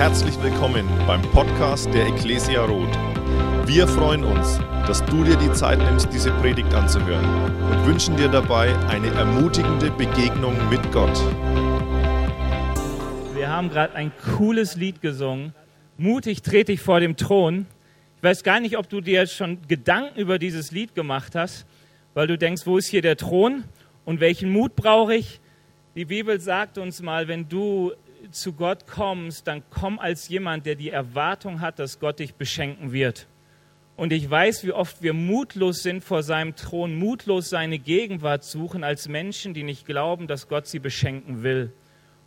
Herzlich willkommen beim Podcast der Ecclesia Roth. Wir freuen uns, dass du dir die Zeit nimmst, diese Predigt anzuhören und wünschen dir dabei eine ermutigende Begegnung mit Gott. Wir haben gerade ein cooles Lied gesungen. Mutig trete ich vor dem Thron. Ich weiß gar nicht, ob du dir schon Gedanken über dieses Lied gemacht hast, weil du denkst, wo ist hier der Thron und welchen Mut brauche ich? Die Bibel sagt uns mal, wenn du zu Gott kommst, dann komm als jemand, der die Erwartung hat, dass Gott dich beschenken wird. Und ich weiß, wie oft wir mutlos sind vor seinem Thron, mutlos seine Gegenwart suchen als Menschen, die nicht glauben, dass Gott sie beschenken will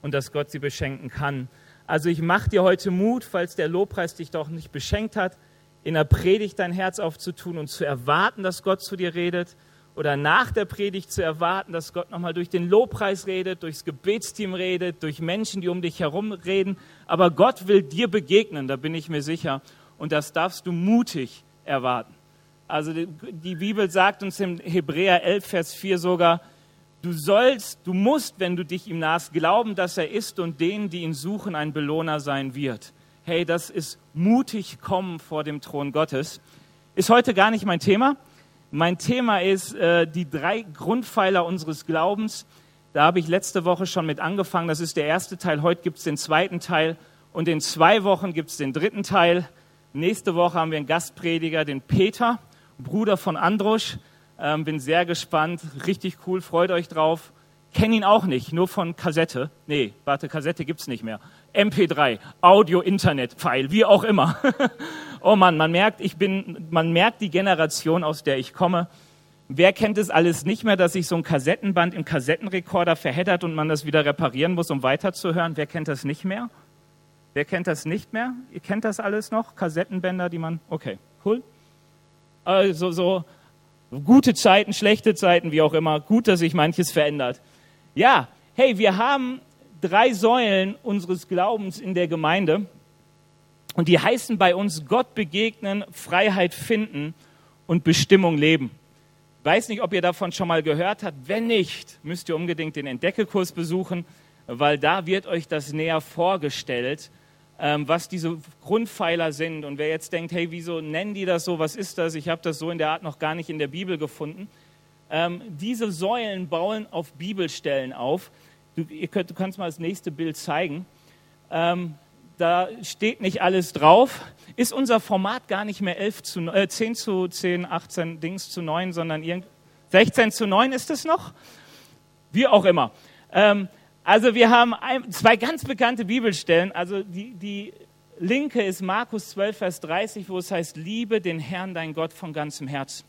und dass Gott sie beschenken kann. Also ich mache dir heute Mut, falls der Lobpreis dich doch nicht beschenkt hat, in der Predigt dein Herz aufzutun und zu erwarten, dass Gott zu dir redet oder nach der Predigt zu erwarten, dass Gott nochmal durch den Lobpreis redet, durchs Gebetsteam redet, durch Menschen, die um dich herum reden. Aber Gott will dir begegnen, da bin ich mir sicher. Und das darfst du mutig erwarten. Also die Bibel sagt uns im Hebräer 11, Vers 4 sogar, du sollst, du musst, wenn du dich ihm nahst, glauben, dass er ist und denen, die ihn suchen, ein Belohner sein wird. Hey, das ist mutig kommen vor dem Thron Gottes. Ist heute gar nicht mein Thema. Mein Thema ist äh, die drei Grundpfeiler unseres Glaubens. Da habe ich letzte Woche schon mit angefangen. Das ist der erste Teil. Heute gibt es den zweiten Teil. Und in zwei Wochen gibt es den dritten Teil. Nächste Woche haben wir einen Gastprediger, den Peter, Bruder von Androsch. Ähm, bin sehr gespannt. Richtig cool. Freut euch drauf. Kenne ihn auch nicht, nur von Kassette. Nee, warte, Kassette gibt's nicht mehr. MP3, Audio, Internet, Pfeil, wie auch immer. oh Mann, man merkt, ich bin, man merkt die Generation, aus der ich komme. Wer kennt es alles nicht mehr, dass sich so ein Kassettenband im Kassettenrekorder verheddert und man das wieder reparieren muss, um weiterzuhören? Wer kennt das nicht mehr? Wer kennt das nicht mehr? Ihr kennt das alles noch? Kassettenbänder, die man, okay, cool. Also so gute Zeiten, schlechte Zeiten, wie auch immer. Gut, dass sich manches verändert. Ja, hey, wir haben drei Säulen unseres Glaubens in der Gemeinde und die heißen bei uns Gott begegnen, Freiheit finden und Bestimmung leben. Ich weiß nicht, ob ihr davon schon mal gehört habt. Wenn nicht, müsst ihr unbedingt den Entdeckekurs besuchen, weil da wird euch das näher vorgestellt, ähm, was diese Grundpfeiler sind. Und wer jetzt denkt, hey, wieso nennen die das so? Was ist das? Ich habe das so in der Art noch gar nicht in der Bibel gefunden. Ähm, diese Säulen bauen auf Bibelstellen auf. Du, könnt, du kannst mal das nächste Bild zeigen. Ähm, da steht nicht alles drauf. Ist unser Format gar nicht mehr 11 zu, äh, 10 zu 10, 18 Dings zu 9, sondern irgend, 16 zu 9 ist es noch? Wie auch immer. Ähm, also wir haben ein, zwei ganz bekannte Bibelstellen. Also die, die linke ist Markus 12, Vers 30, wo es heißt, liebe den Herrn, dein Gott von ganzem Herzen.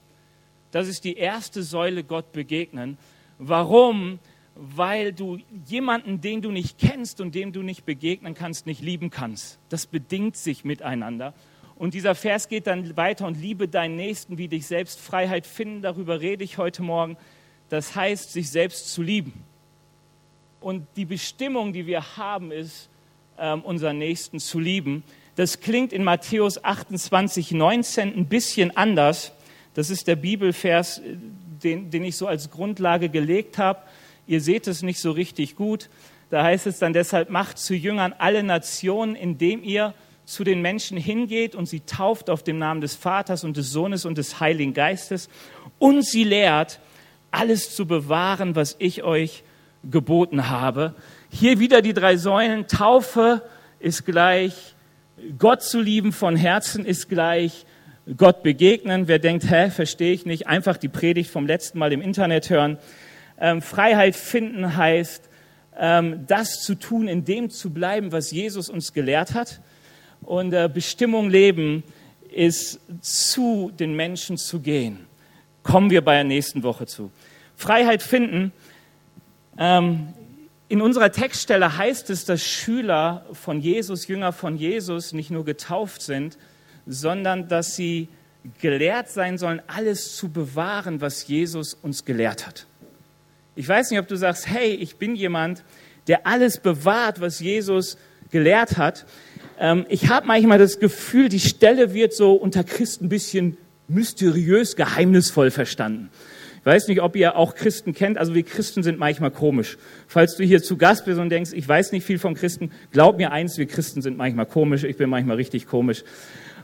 Das ist die erste Säule, Gott begegnen. Warum? Weil du jemanden, den du nicht kennst und dem du nicht begegnen kannst, nicht lieben kannst. Das bedingt sich miteinander. Und dieser Vers geht dann weiter und liebe deinen Nächsten wie dich selbst. Freiheit finden, darüber rede ich heute Morgen. Das heißt, sich selbst zu lieben. Und die Bestimmung, die wir haben, ist, ähm, unseren Nächsten zu lieben. Das klingt in Matthäus 28, 19 ein bisschen anders. Das ist der Bibelvers, den, den ich so als Grundlage gelegt habe. Ihr seht es nicht so richtig gut. Da heißt es dann deshalb, macht zu Jüngern alle Nationen, indem ihr zu den Menschen hingeht und sie tauft auf dem Namen des Vaters und des Sohnes und des Heiligen Geistes und sie lehrt, alles zu bewahren, was ich euch geboten habe. Hier wieder die drei Säulen. Taufe ist gleich Gott zu lieben von Herzen ist gleich Gott begegnen. Wer denkt, hä, verstehe ich nicht, einfach die Predigt vom letzten Mal im Internet hören. Ähm, Freiheit finden heißt, ähm, das zu tun, in dem zu bleiben, was Jesus uns gelehrt hat. Und äh, Bestimmung leben ist zu den Menschen zu gehen. Kommen wir bei der nächsten Woche zu. Freiheit finden. Ähm, in unserer Textstelle heißt es, dass Schüler von Jesus, Jünger von Jesus nicht nur getauft sind, sondern dass sie gelehrt sein sollen, alles zu bewahren, was Jesus uns gelehrt hat. Ich weiß nicht, ob du sagst, hey, ich bin jemand, der alles bewahrt, was Jesus gelehrt hat. Ähm, ich habe manchmal das Gefühl, die Stelle wird so unter Christen ein bisschen mysteriös, geheimnisvoll verstanden. Ich weiß nicht, ob ihr auch Christen kennt. Also wir Christen sind manchmal komisch. Falls du hier zu Gast bist und denkst, ich weiß nicht viel von Christen, glaub mir eins, wir Christen sind manchmal komisch. Ich bin manchmal richtig komisch.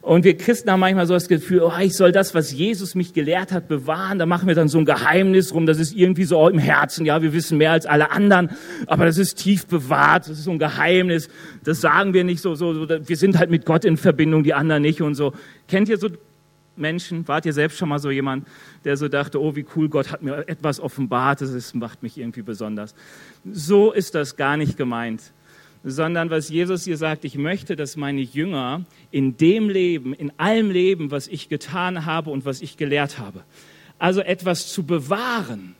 Und wir Christen haben manchmal so das Gefühl, oh, ich soll das, was Jesus mich gelehrt hat, bewahren. Da machen wir dann so ein Geheimnis rum. Das ist irgendwie so im Herzen. Ja, wir wissen mehr als alle anderen, aber das ist tief bewahrt. Das ist so ein Geheimnis. Das sagen wir nicht so, so, so. Wir sind halt mit Gott in Verbindung, die anderen nicht und so. Kennt ihr so Menschen? Wart ihr selbst schon mal so jemand, der so dachte, oh, wie cool, Gott hat mir etwas offenbart. Das macht mich irgendwie besonders. So ist das gar nicht gemeint sondern was Jesus hier sagt, ich möchte, dass meine Jünger in dem Leben, in allem Leben, was ich getan habe und was ich gelehrt habe, also etwas zu bewahren,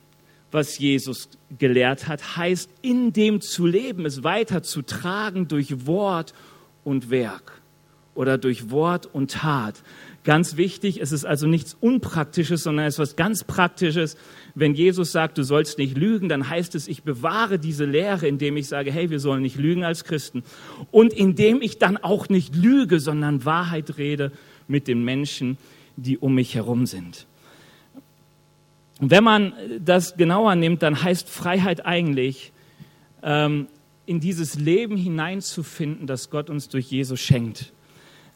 was Jesus gelehrt hat, heißt in dem zu leben, es weiter zu tragen durch Wort und Werk oder durch Wort und Tat. Ganz wichtig, es ist also nichts Unpraktisches, sondern es ist was ganz Praktisches. Wenn Jesus sagt, du sollst nicht lügen, dann heißt es, ich bewahre diese Lehre, indem ich sage, hey, wir sollen nicht lügen als Christen. Und indem ich dann auch nicht lüge, sondern Wahrheit rede mit den Menschen, die um mich herum sind. Und wenn man das genauer nimmt, dann heißt Freiheit eigentlich, ähm, in dieses Leben hineinzufinden, das Gott uns durch Jesus schenkt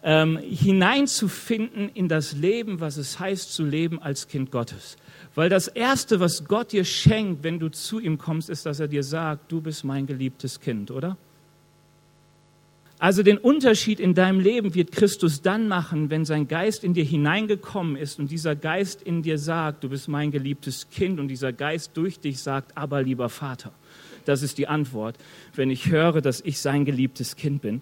ähm, hineinzufinden in das Leben, was es heißt zu leben als Kind Gottes. Weil das Erste, was Gott dir schenkt, wenn du zu ihm kommst, ist, dass er dir sagt, du bist mein geliebtes Kind, oder? Also den Unterschied in deinem Leben wird Christus dann machen, wenn sein Geist in dir hineingekommen ist und dieser Geist in dir sagt, du bist mein geliebtes Kind und dieser Geist durch dich sagt, aber lieber Vater. Das ist die Antwort, wenn ich höre, dass ich sein geliebtes Kind bin.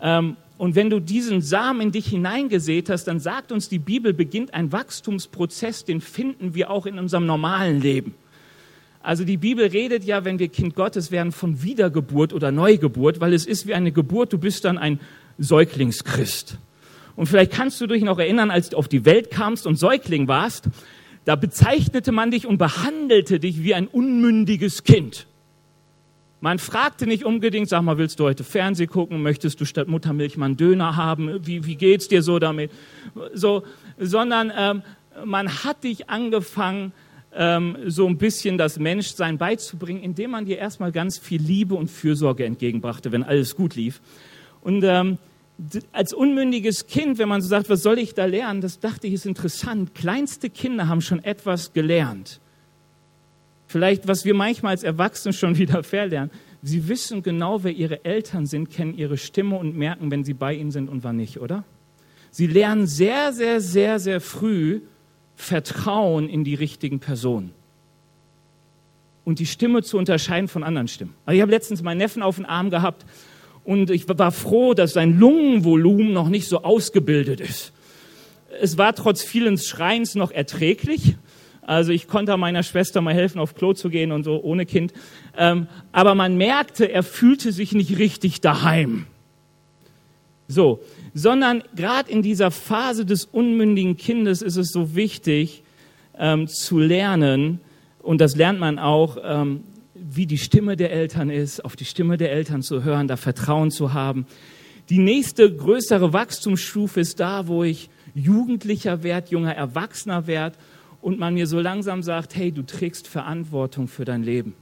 Ähm, und wenn du diesen Samen in dich hineingesät hast, dann sagt uns die Bibel, beginnt ein Wachstumsprozess, den finden wir auch in unserem normalen Leben. Also die Bibel redet ja, wenn wir Kind Gottes werden, von Wiedergeburt oder Neugeburt, weil es ist wie eine Geburt, du bist dann ein Säuglingschrist. Und vielleicht kannst du dich noch erinnern, als du auf die Welt kamst und Säugling warst, da bezeichnete man dich und behandelte dich wie ein unmündiges Kind. Man fragte nicht unbedingt, sag mal, willst du heute Fernseh gucken? Möchtest du statt Muttermilch mal einen Döner haben? Wie, wie geht's dir so damit? So, sondern ähm, man hat dich angefangen, ähm, so ein bisschen das Menschsein beizubringen, indem man dir erstmal ganz viel Liebe und Fürsorge entgegenbrachte, wenn alles gut lief. Und ähm, als unmündiges Kind, wenn man so sagt, was soll ich da lernen, das dachte ich, ist interessant. Kleinste Kinder haben schon etwas gelernt. Vielleicht, was wir manchmal als Erwachsene schon wieder verlernen. Sie wissen genau, wer ihre Eltern sind, kennen ihre Stimme und merken, wenn sie bei ihnen sind und wann nicht, oder? Sie lernen sehr, sehr, sehr, sehr früh Vertrauen in die richtigen Personen. Und die Stimme zu unterscheiden von anderen Stimmen. Also ich habe letztens meinen Neffen auf den Arm gehabt und ich war froh, dass sein Lungenvolumen noch nicht so ausgebildet ist. Es war trotz vielen Schreins noch erträglich, also ich konnte meiner Schwester mal helfen, auf Klo zu gehen und so ohne Kind. Ähm, aber man merkte, er fühlte sich nicht richtig daheim. So, sondern gerade in dieser Phase des unmündigen Kindes ist es so wichtig ähm, zu lernen, und das lernt man auch, ähm, wie die Stimme der Eltern ist, auf die Stimme der Eltern zu hören, da Vertrauen zu haben. Die nächste größere Wachstumsstufe ist da, wo ich Jugendlicher werde, junger Erwachsener werde und man mir so langsam sagt, hey, du trägst Verantwortung für dein Leben.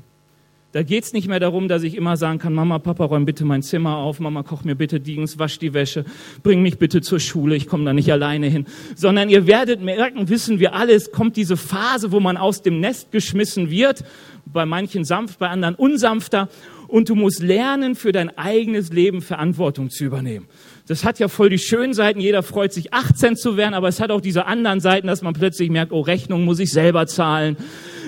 Da geht's nicht mehr darum, dass ich immer sagen kann, Mama, Papa, räum bitte mein Zimmer auf, Mama, koch mir bitte Dings, wasch die Wäsche, bring mich bitte zur Schule, ich komme da nicht alleine hin. Sondern ihr werdet merken, wissen wir alle, es kommt diese Phase, wo man aus dem Nest geschmissen wird, bei manchen sanft, bei anderen unsanfter, und du musst lernen, für dein eigenes Leben Verantwortung zu übernehmen. Das hat ja voll die schönen Seiten. Jeder freut sich, 18 zu werden, aber es hat auch diese anderen Seiten, dass man plötzlich merkt, oh, Rechnung muss ich selber zahlen.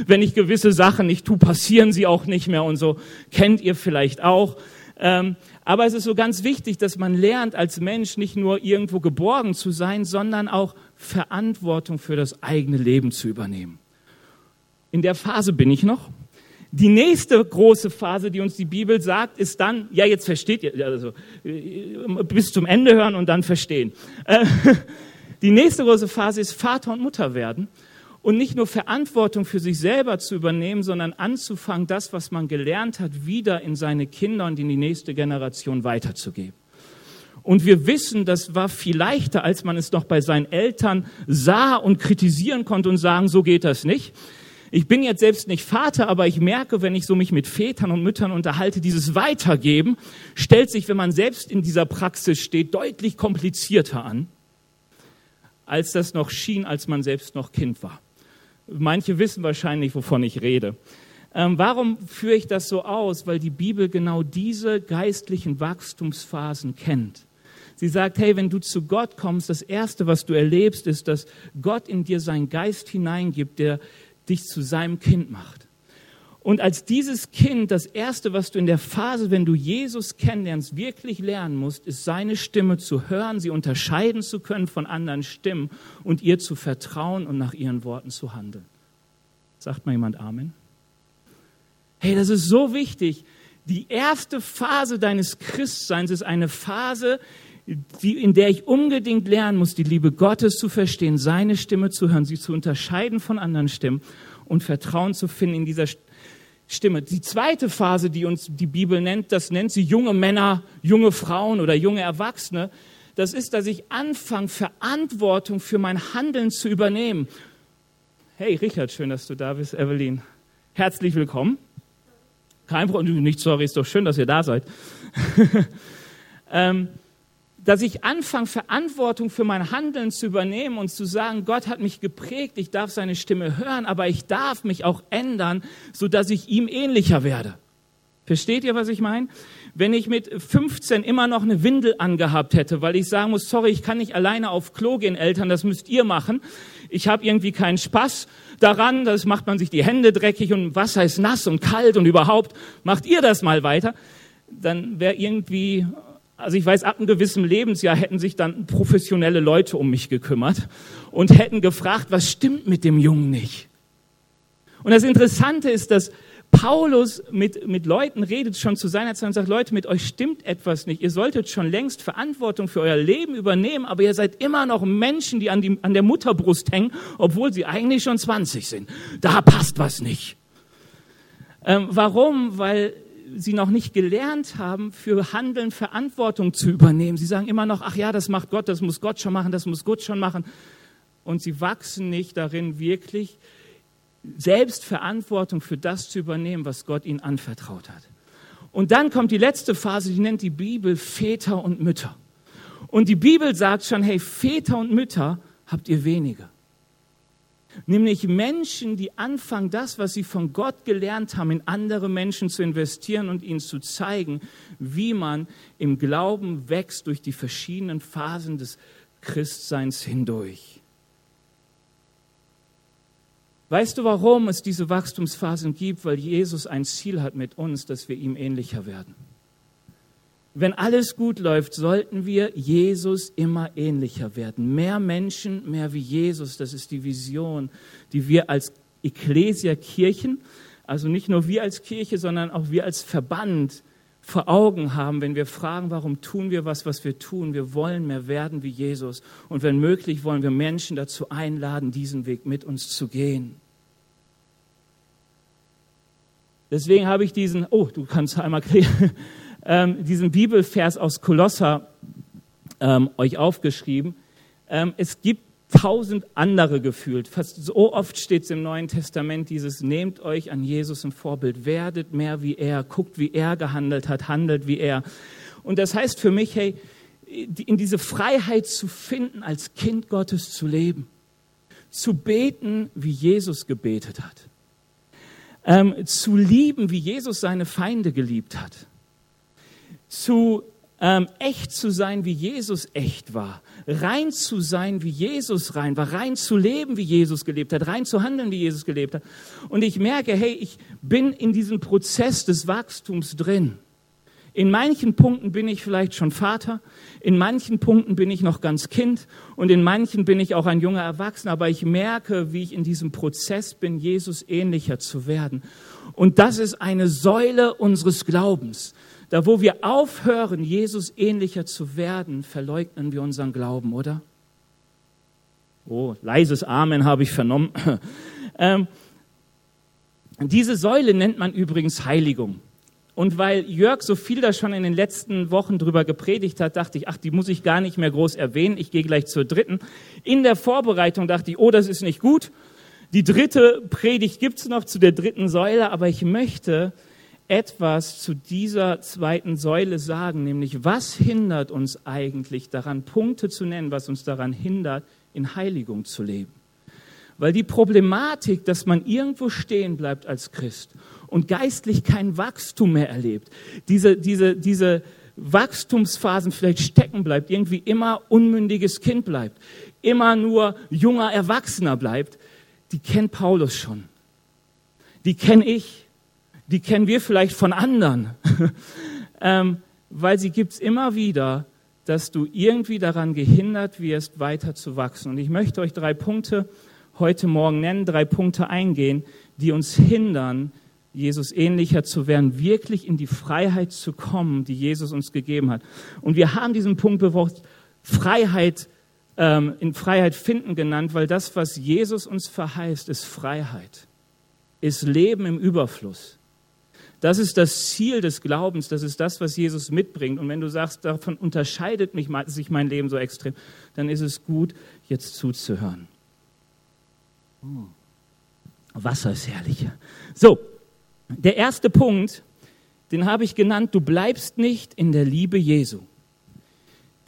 Wenn ich gewisse Sachen nicht tue, passieren sie auch nicht mehr und so. Kennt ihr vielleicht auch. Ähm, aber es ist so ganz wichtig, dass man lernt, als Mensch nicht nur irgendwo geborgen zu sein, sondern auch Verantwortung für das eigene Leben zu übernehmen. In der Phase bin ich noch. Die nächste große Phase, die uns die Bibel sagt, ist dann, ja, jetzt versteht ihr, also bis zum Ende hören und dann verstehen. Äh, die nächste große Phase ist Vater und Mutter werden und nicht nur Verantwortung für sich selber zu übernehmen, sondern anzufangen, das, was man gelernt hat, wieder in seine Kinder und in die nächste Generation weiterzugeben. Und wir wissen, das war viel leichter, als man es noch bei seinen Eltern sah und kritisieren konnte und sagen, so geht das nicht Ich bin jetzt selbst nicht Vater, aber ich merke, wenn ich so mich mit Vätern und Müttern unterhalte, dieses Weitergeben stellt sich, wenn man selbst in dieser Praxis steht, deutlich komplizierter an, als das noch schien, als man selbst noch Kind war. Manche wissen wahrscheinlich, wovon ich rede. Ähm, warum führe ich das so aus? Weil die Bibel genau diese geistlichen Wachstumsphasen kennt. Sie sagt, hey, wenn du zu Gott kommst, das Erste, was du erlebst, ist, dass Gott in dir seinen Geist hineingibt, der dich zu seinem Kind macht. Und als dieses Kind, das Erste, was du in der Phase, wenn du Jesus kennenlernst, wirklich lernen musst, ist seine Stimme zu hören, sie unterscheiden zu können von anderen Stimmen und ihr zu vertrauen und nach ihren Worten zu handeln. Sagt mal jemand Amen? Hey, das ist so wichtig. Die erste Phase deines Christseins ist eine Phase, in der ich unbedingt lernen muss, die Liebe Gottes zu verstehen, seine Stimme zu hören, sie zu unterscheiden von anderen Stimmen und Vertrauen zu finden in dieser Stimme. Die zweite Phase, die uns die Bibel nennt, das nennt sie junge Männer, junge Frauen oder junge Erwachsene. Das ist, dass ich anfange, Verantwortung für mein Handeln zu übernehmen. Hey, Richard, schön, dass du da bist, Evelyn. Herzlich willkommen. Kein Problem, nicht sorry, ist doch schön, dass ihr da seid. ähm, dass ich anfange, Verantwortung für mein Handeln zu übernehmen und zu sagen, Gott hat mich geprägt, ich darf seine Stimme hören, aber ich darf mich auch ändern, so dass ich ihm ähnlicher werde. Versteht ihr, was ich meine? Wenn ich mit 15 immer noch eine Windel angehabt hätte, weil ich sagen muss, sorry, ich kann nicht alleine auf Klo gehen, Eltern, das müsst ihr machen. Ich habe irgendwie keinen Spaß daran, das macht man sich die Hände dreckig und Wasser ist nass und kalt und überhaupt, macht ihr das mal weiter, dann wäre irgendwie also ich weiß, ab einem gewissen Lebensjahr hätten sich dann professionelle Leute um mich gekümmert und hätten gefragt, was stimmt mit dem Jungen nicht? Und das Interessante ist, dass Paulus mit, mit Leuten redet schon zu seiner Zeit und sagt, Leute, mit euch stimmt etwas nicht. Ihr solltet schon längst Verantwortung für euer Leben übernehmen, aber ihr seid immer noch Menschen, die an, die an der Mutterbrust hängen, obwohl sie eigentlich schon 20 sind. Da passt was nicht. Ähm, warum? Weil sie noch nicht gelernt haben, für Handeln Verantwortung zu übernehmen. Sie sagen immer noch, ach ja, das macht Gott, das muss Gott schon machen, das muss Gott schon machen. Und sie wachsen nicht darin, wirklich selbst Verantwortung für das zu übernehmen, was Gott ihnen anvertraut hat. Und dann kommt die letzte Phase, die nennt die Bibel Väter und Mütter. Und die Bibel sagt schon, hey, Väter und Mütter habt ihr weniger. Nämlich Menschen, die anfangen, das, was sie von Gott gelernt haben, in andere Menschen zu investieren und ihnen zu zeigen, wie man im Glauben wächst durch die verschiedenen Phasen des Christseins hindurch. Weißt du, warum es diese Wachstumsphasen gibt? Weil Jesus ein Ziel hat mit uns, dass wir ihm ähnlicher werden wenn alles gut läuft, sollten wir Jesus immer ähnlicher werden. Mehr Menschen, mehr wie Jesus, das ist die Vision, die wir als Ecclesia Kirchen, also nicht nur wir als Kirche, sondern auch wir als Verband vor Augen haben, wenn wir fragen, warum tun wir was, was wir tun. Wir wollen mehr werden wie Jesus. Und wenn möglich, wollen wir Menschen dazu einladen, diesen Weg mit uns zu gehen. Deswegen habe ich diesen, oh, du kannst einmal klären ähm, diesen Bibelvers aus Kolosser ähm, euch aufgeschrieben. Ähm, es gibt tausend andere gefühlt. Fast so oft steht es im Neuen Testament dieses, nehmt euch an Jesus ein Vorbild, werdet mehr wie er, guckt, wie er gehandelt hat, handelt wie er. Und das heißt für mich, hey, in diese Freiheit zu finden, als Kind Gottes zu leben, zu beten, wie Jesus gebetet hat, ähm, zu lieben, wie Jesus seine Feinde geliebt hat, zu ähm, echt zu sein, wie Jesus echt war, rein zu sein, wie Jesus rein war, rein zu leben, wie Jesus gelebt hat, rein zu handeln, wie Jesus gelebt hat. Und ich merke, hey, ich bin in diesem Prozess des Wachstums drin. In manchen Punkten bin ich vielleicht schon Vater, in manchen Punkten bin ich noch ganz Kind und in manchen bin ich auch ein junger Erwachsener, aber ich merke, wie ich in diesem Prozess bin, Jesus ähnlicher zu werden. Und das ist eine Säule unseres Glaubens. Da, wo wir aufhören, Jesus ähnlicher zu werden, verleugnen wir unseren Glauben, oder? Oh, leises Amen habe ich vernommen. ähm, diese Säule nennt man übrigens Heiligung. Und weil Jörg so viel da schon in den letzten Wochen drüber gepredigt hat, dachte ich, ach, die muss ich gar nicht mehr groß erwähnen. Ich gehe gleich zur dritten. In der Vorbereitung dachte ich, oh, das ist nicht gut. Die dritte Predigt gibt's noch zu der dritten Säule, aber ich möchte etwas zu dieser zweiten Säule sagen, nämlich was hindert uns eigentlich daran, Punkte zu nennen, was uns daran hindert, in Heiligung zu leben. Weil die Problematik, dass man irgendwo stehen bleibt als Christ und geistlich kein Wachstum mehr erlebt, diese, diese, diese Wachstumsphasen vielleicht stecken bleibt, irgendwie immer unmündiges Kind bleibt, immer nur junger Erwachsener bleibt, die kennt Paulus schon. Die kenne ich. Die kennen wir vielleicht von anderen. ähm, weil sie gibt's immer wieder, dass du irgendwie daran gehindert wirst, weiter zu wachsen. Und ich möchte euch drei Punkte heute Morgen nennen, drei Punkte eingehen, die uns hindern, Jesus ähnlicher zu werden, wirklich in die Freiheit zu kommen, die Jesus uns gegeben hat. Und wir haben diesen Punkt bewusst Freiheit ähm, in Freiheit finden genannt, weil das, was Jesus uns verheißt, ist Freiheit, ist Leben im Überfluss. Das ist das Ziel des Glaubens, das ist das, was Jesus mitbringt. Und wenn du sagst, davon unterscheidet mich, sich mein Leben so extrem, dann ist es gut, jetzt zuzuhören. Hm. Wasser ist herrlich. So, der erste Punkt, den habe ich genannt, du bleibst nicht in der Liebe Jesu.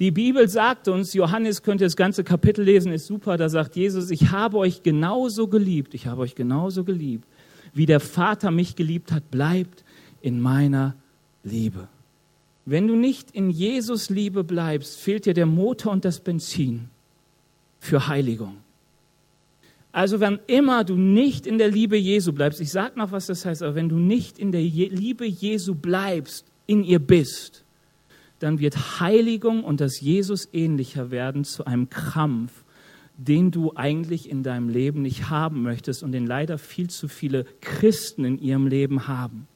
Die Bibel sagt uns, Johannes könnte das ganze Kapitel lesen, ist super, da sagt Jesus, ich habe euch genauso geliebt, ich habe euch genauso geliebt, wie der Vater mich geliebt hat, bleibt in meiner Liebe. Wenn du nicht in Jesus Liebe bleibst, fehlt dir der Motor und das Benzin für Heiligung. Also wenn immer du nicht in der Liebe Jesu bleibst, ich sage noch, was das heißt, aber wenn du nicht in der Liebe Jesu bleibst, in ihr bist, dann wird Heiligung und das Jesus ähnlicher werden zu einem Krampf, den du eigentlich in deinem Leben nicht haben möchtest und den leider viel zu viele Christen in ihrem Leben haben.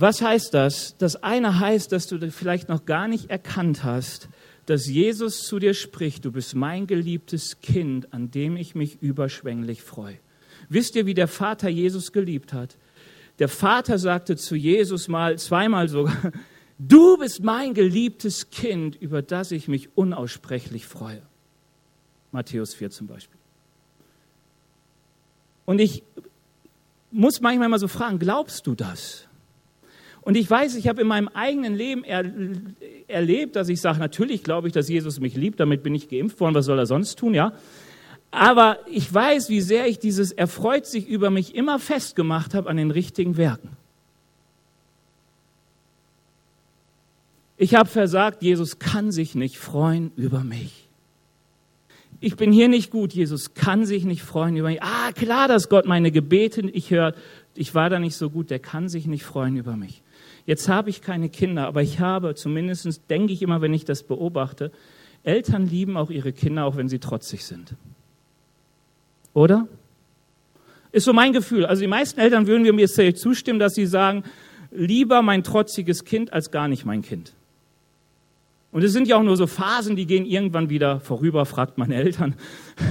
Was heißt das? Das eine heißt, dass du vielleicht noch gar nicht erkannt hast, dass Jesus zu dir spricht, du bist mein geliebtes Kind, an dem ich mich überschwänglich freue. Wisst ihr, wie der Vater Jesus geliebt hat? Der Vater sagte zu Jesus mal, zweimal sogar, Du bist mein geliebtes Kind, über das ich mich unaussprechlich freue. Matthäus 4 zum Beispiel. Und ich muss manchmal mal so fragen, glaubst du das? Und ich weiß, ich habe in meinem eigenen Leben er, erlebt, dass ich sage, natürlich glaube ich, dass Jesus mich liebt, damit bin ich geimpft worden, was soll er sonst tun, ja? Aber ich weiß, wie sehr ich dieses erfreut sich über mich immer festgemacht habe an den richtigen Werken. Ich habe versagt, Jesus kann sich nicht freuen über mich. Ich bin hier nicht gut, Jesus kann sich nicht freuen über mich. Ah, klar, dass Gott meine Gebete ich höre. Ich war da nicht so gut, der kann sich nicht freuen über mich. Jetzt habe ich keine Kinder, aber ich habe, zumindest denke ich immer, wenn ich das beobachte, Eltern lieben auch ihre Kinder, auch wenn sie trotzig sind. Oder? Ist so mein Gefühl. Also die meisten Eltern würden mir zustimmen, dass sie sagen, lieber mein trotziges Kind als gar nicht mein Kind. Und es sind ja auch nur so Phasen, die gehen irgendwann wieder vorüber, fragt meine Eltern.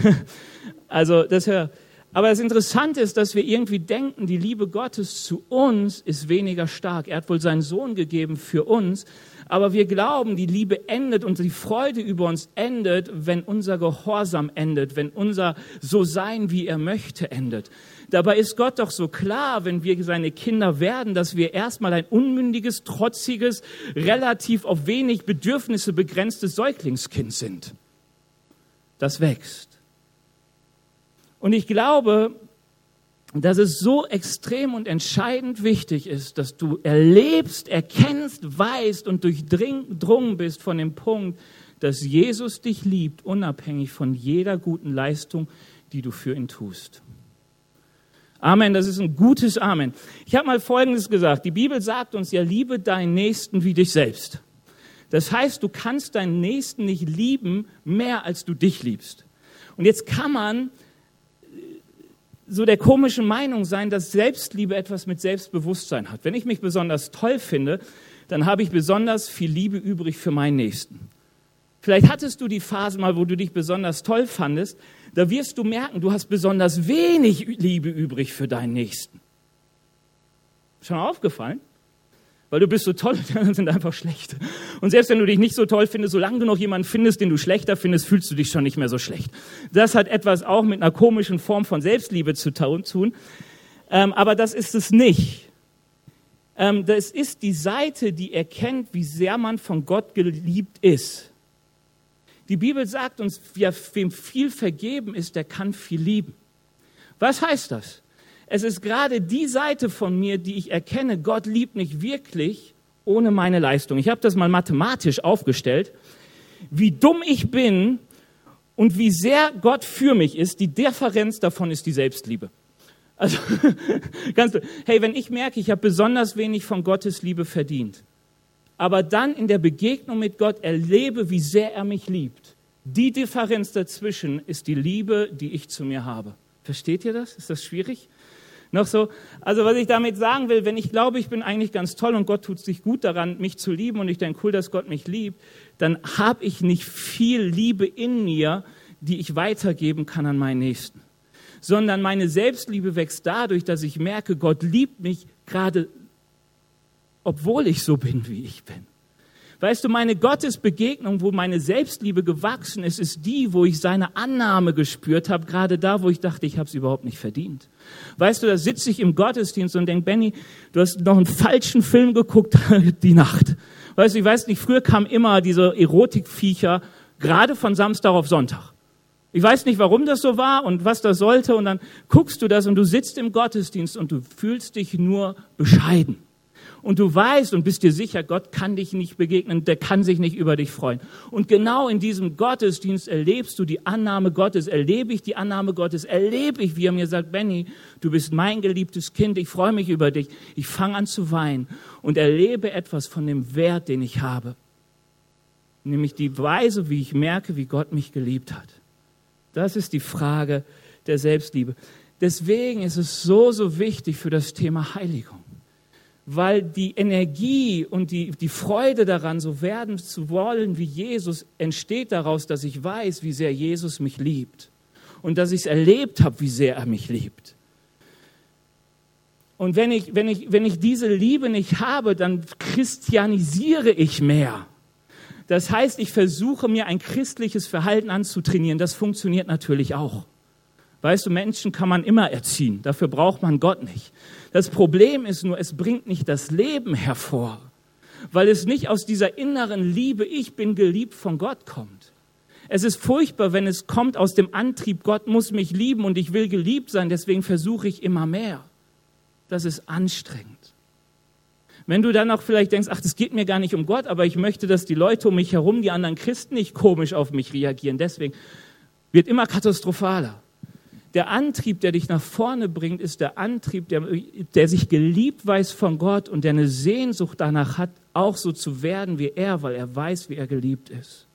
also das ja. Aber das Interessante ist, dass wir irgendwie denken, die Liebe Gottes zu uns ist weniger stark. Er hat wohl seinen Sohn gegeben für uns, aber wir glauben, die Liebe endet und die Freude über uns endet, wenn unser Gehorsam endet, wenn unser so sein, wie er möchte, endet. Dabei ist Gott doch so klar, wenn wir seine Kinder werden, dass wir erstmal ein unmündiges, trotziges, relativ auf wenig Bedürfnisse begrenztes Säuglingskind sind. Das wächst. Und ich glaube, dass es so extrem und entscheidend wichtig ist, dass du erlebst, erkennst, weißt und durchdrungen bist von dem Punkt, dass Jesus dich liebt, unabhängig von jeder guten Leistung, die du für ihn tust. Amen, das ist ein gutes Amen. Ich habe mal Folgendes gesagt. Die Bibel sagt uns ja, liebe deinen Nächsten wie dich selbst. Das heißt, du kannst deinen Nächsten nicht lieben mehr, als du dich liebst. Und jetzt kann man so der komischen Meinung sein, dass Selbstliebe etwas mit Selbstbewusstsein hat. Wenn ich mich besonders toll finde, dann habe ich besonders viel Liebe übrig für meinen Nächsten. Vielleicht hattest du die Phase mal, wo du dich besonders toll fandest, da wirst du merken, du hast besonders wenig Liebe übrig für deinen Nächsten. Schon aufgefallen? Weil du bist so toll, die anderen sind einfach schlecht. Und selbst wenn du dich nicht so toll findest, solange du noch jemanden findest, den du schlechter findest, fühlst du dich schon nicht mehr so schlecht. Das hat etwas auch mit einer komischen Form von Selbstliebe zu tun. Ähm, aber das ist es nicht. Ähm, das ist die Seite, die erkennt, wie sehr man von Gott geliebt ist. Die Bibel sagt uns, wer, wem viel vergeben ist, der kann viel lieben. Was heißt das? Es ist gerade die Seite von mir, die ich erkenne, Gott liebt mich wirklich ohne meine Leistung. Ich habe das mal mathematisch aufgestellt. Wie dumm ich bin und wie sehr Gott für mich ist, die Differenz davon ist die Selbstliebe. Also, ganz, hey, wenn ich merke, ich habe besonders wenig von Gottes Liebe verdient, aber dann in der Begegnung mit Gott erlebe, wie sehr er mich liebt, die Differenz dazwischen ist die Liebe, die ich zu mir habe. Versteht ihr das? Ist das schwierig? Noch so, also was ich damit sagen will, wenn ich glaube, ich bin eigentlich ganz toll und Gott tut sich gut daran, mich zu lieben und ich denke, cool, dass Gott mich liebt, dann habe ich nicht viel Liebe in mir, die ich weitergeben kann an meinen Nächsten. Sondern meine Selbstliebe wächst dadurch, dass ich merke, Gott liebt mich gerade, obwohl ich so bin, wie ich bin. Weißt du, meine Gottesbegegnung, wo meine Selbstliebe gewachsen ist, ist die, wo ich seine Annahme gespürt habe, gerade da, wo ich dachte, ich habe es überhaupt nicht verdient. Weißt du, da sitze ich im Gottesdienst und denke, Benny, du hast noch einen falschen Film geguckt die Nacht. Weißt du, ich weiß nicht, früher kamen immer diese Erotikviecher, gerade von Samstag auf Sonntag. Ich weiß nicht, warum das so war und was das sollte. Und dann guckst du das und du sitzt im Gottesdienst und du fühlst dich nur bescheiden und du weißt und bist dir sicher, Gott kann dich nicht begegnen, der kann sich nicht über dich freuen. Und genau in diesem Gottesdienst erlebst du die Annahme Gottes, erlebe ich die Annahme Gottes, erlebe ich, wie er mir sagt, Benny, du bist mein geliebtes Kind, ich freue mich über dich. Ich fange an zu weinen und erlebe etwas von dem Wert, den ich habe. Nämlich die Weise, wie ich merke, wie Gott mich geliebt hat. Das ist die Frage der Selbstliebe. Deswegen ist es so, so wichtig für das Thema Heiligung weil die Energie und die, die Freude daran, so werden zu wollen wie Jesus, entsteht daraus, dass ich weiß, wie sehr Jesus mich liebt und dass ich es erlebt habe, wie sehr er mich liebt. Und wenn ich, wenn, ich, wenn ich diese Liebe nicht habe, dann christianisiere ich mehr. Das heißt, ich versuche mir ein christliches Verhalten anzutrainieren. Das funktioniert natürlich auch. Weißt du, Menschen kann man immer erziehen. Dafür braucht man Gott nicht. Das Problem ist nur, es bringt nicht das Leben hervor, weil es nicht aus dieser inneren Liebe, ich bin geliebt von Gott kommt. Es ist furchtbar, wenn es kommt aus dem Antrieb, Gott muss mich lieben und ich will geliebt sein, deswegen versuche ich immer mehr. Das ist anstrengend. Wenn du dann auch vielleicht denkst, ach, das geht mir gar nicht um Gott, aber ich möchte, dass die Leute um mich herum, die anderen Christen nicht komisch auf mich reagieren, deswegen wird immer katastrophaler. Der Antrieb, der dich nach vorne bringt, ist der Antrieb, der, der sich geliebt weiß von Gott und der eine Sehnsucht danach hat, auch so zu werden wie er, weil er weiß, wie er geliebt ist.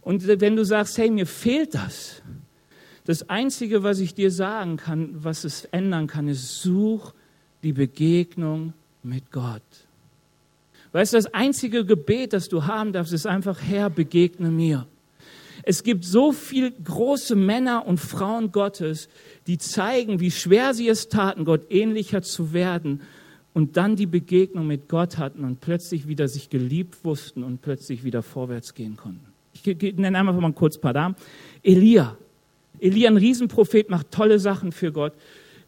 Und wenn du sagst, hey, mir fehlt das, das Einzige, was ich dir sagen kann, was es ändern kann, ist, such die Begegnung mit Gott. Weißt du, das einzige Gebet, das du haben darfst, ist einfach, Herr, begegne mir. Es gibt so viele große Männer und Frauen Gottes, die zeigen, wie schwer sie es taten, Gott ähnlicher zu werden und dann die Begegnung mit Gott hatten und plötzlich wieder sich geliebt wussten und plötzlich wieder vorwärts gehen konnten. Ich nenne einfach mal kurz ein paar Namen. Elia. Elia, ein Riesenprophet, macht tolle Sachen für Gott.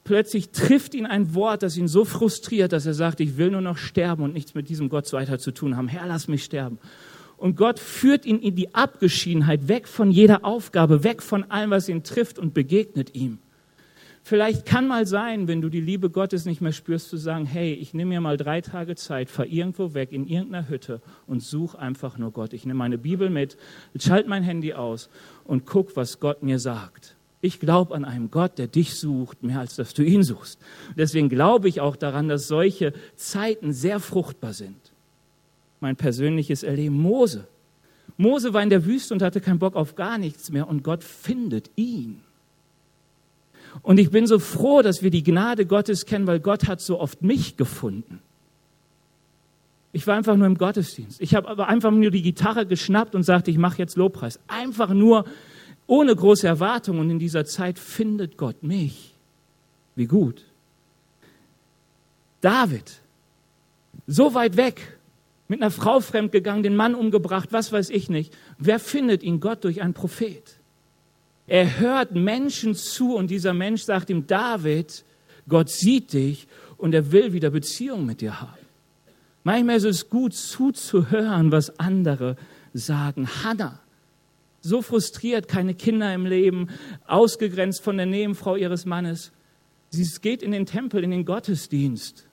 Plötzlich trifft ihn ein Wort, das ihn so frustriert, dass er sagt, ich will nur noch sterben und nichts mit diesem Gott weiter zu tun haben. Herr, lass mich sterben. Und Gott führt ihn in die Abgeschiedenheit, weg von jeder Aufgabe, weg von allem, was ihn trifft und begegnet ihm. Vielleicht kann mal sein, wenn du die Liebe Gottes nicht mehr spürst, zu sagen, hey, ich nehme mir mal drei Tage Zeit, fahr irgendwo weg in irgendeiner Hütte und such einfach nur Gott. Ich nehme meine Bibel mit, schalte mein Handy aus und guck, was Gott mir sagt. Ich glaube an einen Gott, der dich sucht, mehr als dass du ihn suchst. Deswegen glaube ich auch daran, dass solche Zeiten sehr fruchtbar sind mein persönliches Erleben. Mose. Mose war in der Wüste und hatte keinen Bock auf gar nichts mehr und Gott findet ihn. Und ich bin so froh, dass wir die Gnade Gottes kennen, weil Gott hat so oft mich gefunden. Ich war einfach nur im Gottesdienst. Ich habe aber einfach nur die Gitarre geschnappt und sagte, ich mache jetzt Lobpreis. Einfach nur ohne große Erwartung. Und in dieser Zeit findet Gott mich. Wie gut. David So weit weg, mit einer Frau fremdgegangen, den Mann umgebracht, was weiß ich nicht. Wer findet ihn? Gott durch einen Prophet. Er hört Menschen zu und dieser Mensch sagt ihm, David, Gott sieht dich und er will wieder Beziehung mit dir haben. Manchmal ist es gut zuzuhören, was andere sagen. Hannah, so frustriert, keine Kinder im Leben, ausgegrenzt von der Nebenfrau ihres Mannes. Sie geht in den Tempel, in den Gottesdienst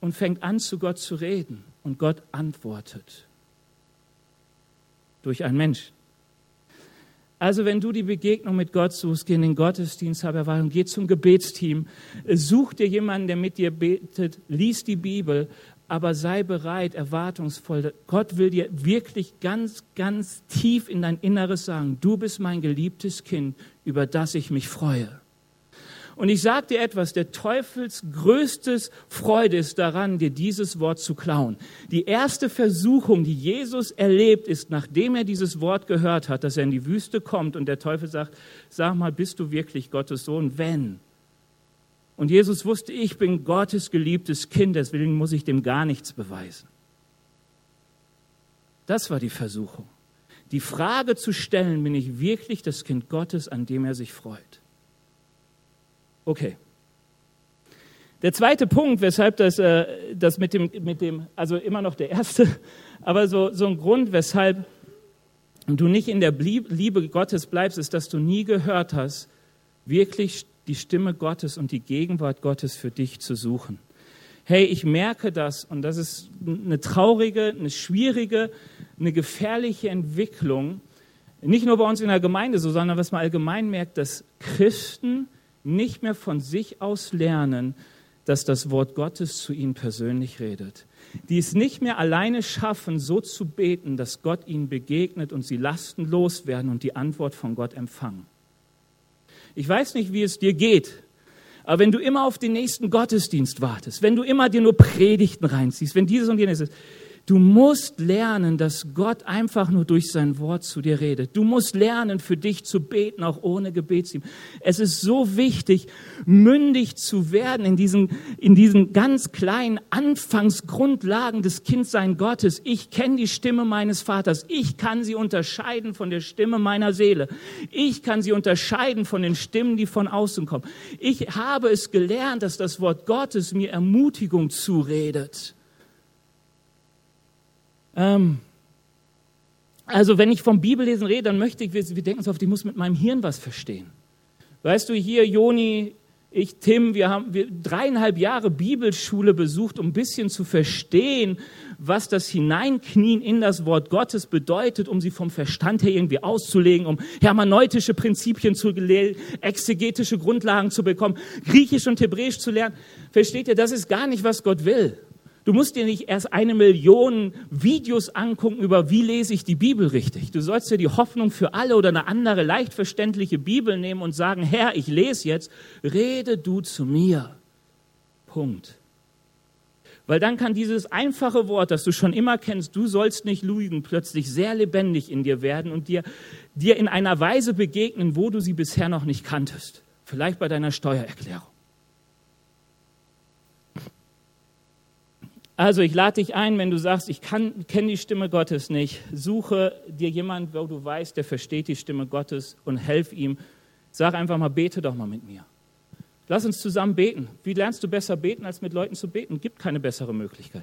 und fängt an, zu Gott zu reden. Und Gott antwortet durch einen Mensch. Also wenn du die Begegnung mit Gott suchst, geh in den Gottesdienst, habe Erwartung, geh zum Gebetsteam, such dir jemanden, der mit dir betet, lies die Bibel, aber sei bereit, erwartungsvoll. Gott will dir wirklich ganz, ganz tief in dein Inneres sagen, du bist mein geliebtes Kind, über das ich mich freue. Und ich sage dir etwas, der Teufels größtes Freude ist daran, dir dieses Wort zu klauen. Die erste Versuchung, die Jesus erlebt, ist, nachdem er dieses Wort gehört hat, dass er in die Wüste kommt und der Teufel sagt, sag mal, bist du wirklich Gottes Sohn? Wenn. Und Jesus wusste, ich bin Gottes geliebtes Kind, deswegen muss ich dem gar nichts beweisen. Das war die Versuchung. Die Frage zu stellen, bin ich wirklich das Kind Gottes, an dem er sich freut? Okay. Der zweite Punkt, weshalb das, äh, das mit, dem, mit dem, also immer noch der erste, aber so, so ein Grund, weshalb du nicht in der Liebe Gottes bleibst, ist, dass du nie gehört hast, wirklich die Stimme Gottes und die Gegenwart Gottes für dich zu suchen. Hey, ich merke das und das ist eine traurige, eine schwierige, eine gefährliche Entwicklung. Nicht nur bei uns in der Gemeinde so, sondern was man allgemein merkt, dass Christen nicht mehr von sich aus lernen, dass das Wort Gottes zu ihnen persönlich redet. Die es nicht mehr alleine schaffen, so zu beten, dass Gott ihnen begegnet und sie lastenlos werden und die Antwort von Gott empfangen. Ich weiß nicht, wie es dir geht, aber wenn du immer auf den nächsten Gottesdienst wartest, wenn du immer dir nur Predigten reinziehst, wenn dieses und jenes ist, Du musst lernen, dass Gott einfach nur durch sein Wort zu dir redet. Du musst lernen, für dich zu beten, auch ohne Gebetsteam. Es ist so wichtig, mündig zu werden in diesen, in diesen ganz kleinen Anfangsgrundlagen des Kindsein Gottes. Ich kenne die Stimme meines Vaters. Ich kann sie unterscheiden von der Stimme meiner Seele. Ich kann sie unterscheiden von den Stimmen, die von außen kommen. Ich habe es gelernt, dass das Wort Gottes mir Ermutigung zuredet. Ähm, also wenn ich vom Bibellesen rede, dann möchte ich, wir, wir denken so oft, ich muss mit meinem Hirn was verstehen. Weißt du, hier Joni, ich, Tim, wir haben wir, dreieinhalb Jahre Bibelschule besucht, um ein bisschen zu verstehen, was das Hineinknien in das Wort Gottes bedeutet, um sie vom Verstand her irgendwie auszulegen, um hermeneutische Prinzipien zu lernen, exegetische Grundlagen zu bekommen, Griechisch und Hebräisch zu lernen. Versteht ihr, das ist gar nicht, was Gott will. Du musst dir nicht erst eine Million Videos angucken über, wie lese ich die Bibel richtig. Du sollst dir die Hoffnung für alle oder eine andere leicht verständliche Bibel nehmen und sagen, Herr, ich lese jetzt, rede du zu mir. Punkt. Weil dann kann dieses einfache Wort, das du schon immer kennst, du sollst nicht lügen, plötzlich sehr lebendig in dir werden und dir, dir in einer Weise begegnen, wo du sie bisher noch nicht kanntest. Vielleicht bei deiner Steuererklärung. Also ich lade dich ein, wenn du sagst, ich kenne die Stimme Gottes nicht, suche dir jemanden, wo du weißt, der versteht die Stimme Gottes und helf ihm. Sag einfach mal, bete doch mal mit mir. Lass uns zusammen beten. Wie lernst du besser beten, als mit Leuten zu beten? Gibt keine bessere Möglichkeit.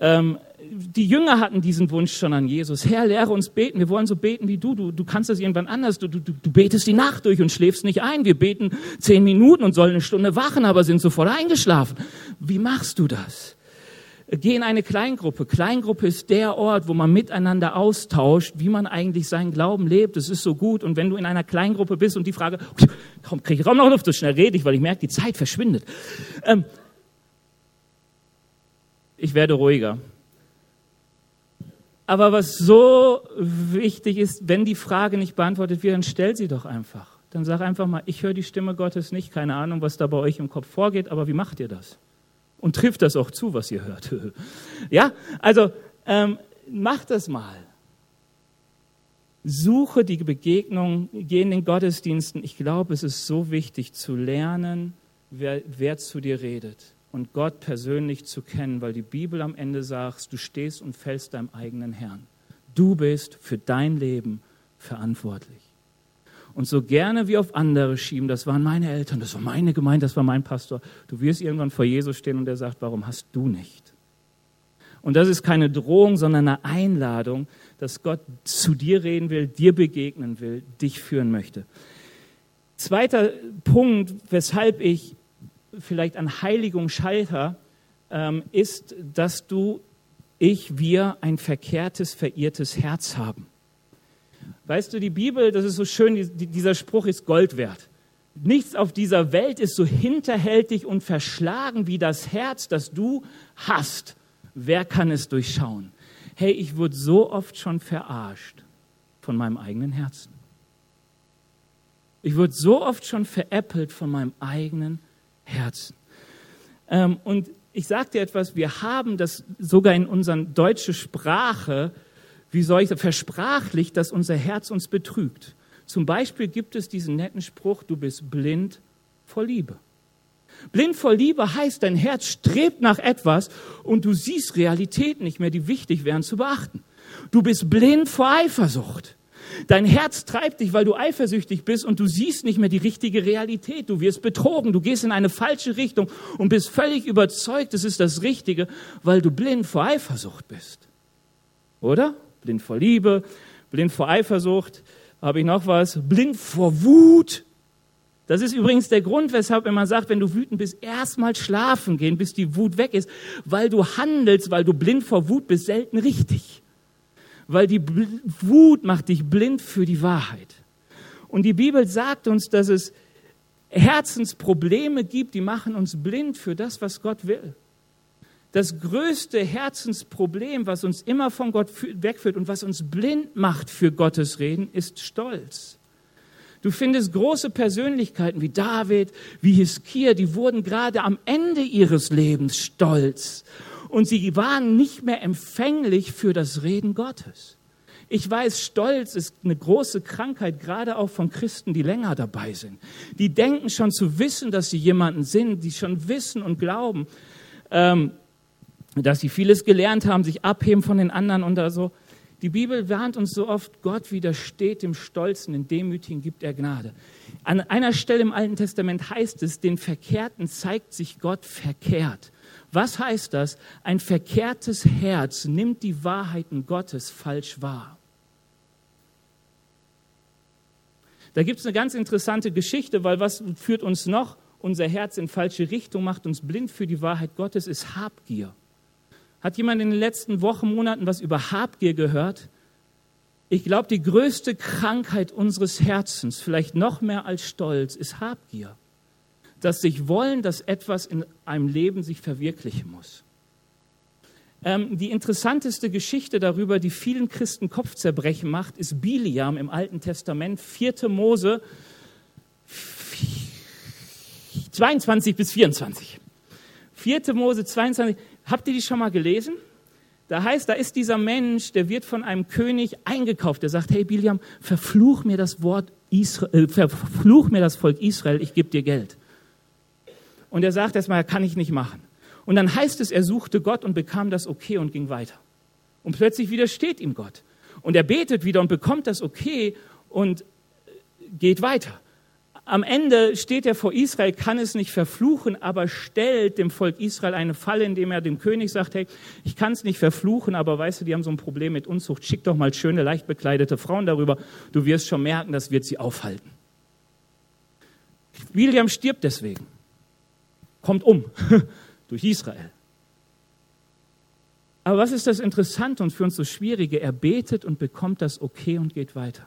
Ähm, die Jünger hatten diesen Wunsch schon an Jesus. Herr, lehre uns beten. Wir wollen so beten wie du. Du, du kannst das irgendwann anders. Du, du, du betest die Nacht durch und schläfst nicht ein. Wir beten zehn Minuten und sollen eine Stunde wachen, aber sind sofort eingeschlafen. Wie machst du das? Geh in eine Kleingruppe. Kleingruppe ist der Ort, wo man miteinander austauscht, wie man eigentlich seinen Glauben lebt. Es ist so gut. Und wenn du in einer Kleingruppe bist und die Frage, komm, krieg ich Raum noch Luft, so schnell rede ich, weil ich merke, die Zeit verschwindet. Ähm, ich werde ruhiger. Aber was so wichtig ist, wenn die Frage nicht beantwortet wird, dann stell sie doch einfach. Dann sag einfach mal, ich höre die Stimme Gottes nicht, keine Ahnung, was da bei euch im Kopf vorgeht, aber wie macht ihr das? Und trifft das auch zu, was ihr hört. ja, also ähm, macht das mal. Suche die Begegnung, geh in den Gottesdiensten. Ich glaube, es ist so wichtig zu lernen, wer, wer zu dir redet. und Gott persönlich zu kennen, weil die Bibel am Ende sagt, du stehst und fällst deinem eigenen Herrn. Du bist für dein Leben verantwortlich. Und so gerne wie auf andere schieben, das waren meine Eltern, das war meine Gemeinde, das war mein Pastor, du wirst irgendwann vor Jesus stehen und er sagt, warum hast du nicht? Und das ist keine Drohung, sondern eine Einladung, dass Gott zu dir reden will, dir begegnen will, dich führen möchte. Zweiter Punkt, weshalb ich vielleicht an Heiligung scheiter, ähm, ist, dass du, ich, wir ein verkehrtes, verirrtes Herz haben. Weißt du, die Bibel, das ist so schön, dieser Spruch ist Gold wert. Nichts auf dieser Welt ist so hinterhältig und verschlagen wie das Herz, das du hast. Wer kann es durchschauen? Hey, ich wurde so oft schon verarscht von meinem eigenen Herzen. Ich wurde so oft schon veräppelt von meinem eigenen Herzen. Ähm, und ich sage dir etwas, wir haben das sogar in unserer deutschen Sprache, wie soll ich sagen, versprachlicht, dass unser Herz uns betrügt. Zum Beispiel gibt es diesen netten Spruch, du bist blind vor Liebe. Blind vor Liebe heißt, dein Herz strebt nach etwas und du siehst Realitäten nicht mehr, die wichtig wären zu beachten. Du bist blind vor Eifersucht. Dein Herz treibt dich, weil du eifersüchtig bist und du siehst nicht mehr die richtige Realität. Du wirst betrogen, du gehst in eine falsche Richtung und bist völlig überzeugt, es ist das Richtige, weil du blind vor Eifersucht bist. Oder? Blind vor Liebe, blind vor Eifersucht. Habe ich noch was? Blind vor Wut. Das ist übrigens der Grund, weshalb man sagt, wenn du wütend bist, erstmal schlafen gehen, bis die Wut weg ist, weil du handelst, weil du blind vor Wut bist, selten richtig weil die Wut macht dich blind für die Wahrheit. Und die Bibel sagt uns, dass es Herzensprobleme gibt, die machen uns blind für das, was Gott will. Das größte Herzensproblem, was uns immer von Gott wegführt und was uns blind macht für Gottes Reden, ist Stolz. Du findest große Persönlichkeiten wie David, wie Hiskia, die wurden gerade am Ende ihres Lebens stolz und sie waren nicht mehr empfänglich für das Reden Gottes. Ich weiß, Stolz ist eine große Krankheit, gerade auch von Christen, die länger dabei sind. Die denken schon zu wissen, dass sie jemanden sind, die schon wissen und glauben, ähm, dass sie vieles gelernt haben, sich abheben von den anderen und da so. Die Bibel warnt uns so oft, Gott widersteht dem Stolzen, den Demütigen gibt er Gnade. An einer Stelle im Alten Testament heißt es, den Verkehrten zeigt sich Gott verkehrt. Was heißt das? Ein verkehrtes Herz nimmt die Wahrheiten Gottes falsch wahr. Da gibt es eine ganz interessante Geschichte, weil was führt uns noch? Unser Herz in falsche Richtung, macht uns blind für die Wahrheit Gottes, ist Habgier. Hat jemand in den letzten Wochen, Monaten was über Habgier gehört? Ich glaube, die größte Krankheit unseres Herzens, vielleicht noch mehr als Stolz, ist Habgier dass sich wollen, dass etwas in einem Leben sich verwirklichen muss. Ähm, die interessanteste Geschichte darüber, die vielen Christen Kopfzerbrechen macht, ist Biliam im Alten Testament, 4. Mose 22 bis 24. 4. Mose 22. Habt ihr die schon mal gelesen? Da heißt, da ist dieser Mensch, der wird von einem König eingekauft. Der sagt, hey Biliam, verfluch mir das Wort Israel, äh, verfluch mir das Volk Israel, ich gebe dir Geld. Und er sagt erstmal, kann ich nicht machen. Und dann heißt es, er suchte Gott und bekam das Okay und ging weiter. Und plötzlich widersteht ihm Gott. Und er betet wieder und bekommt das Okay und geht weiter. Am Ende steht er vor Israel, kann es nicht verfluchen, aber stellt dem Volk Israel eine Falle, indem er dem König sagt, hey, ich kann es nicht verfluchen, aber weißt du, die haben so ein Problem mit Unzucht, schick doch mal schöne, leicht bekleidete Frauen darüber, du wirst schon merken, das wird sie aufhalten. William stirbt deswegen kommt um durch Israel. Aber was ist das Interessante und für uns so Schwierige? Er betet und bekommt das Okay und geht weiter.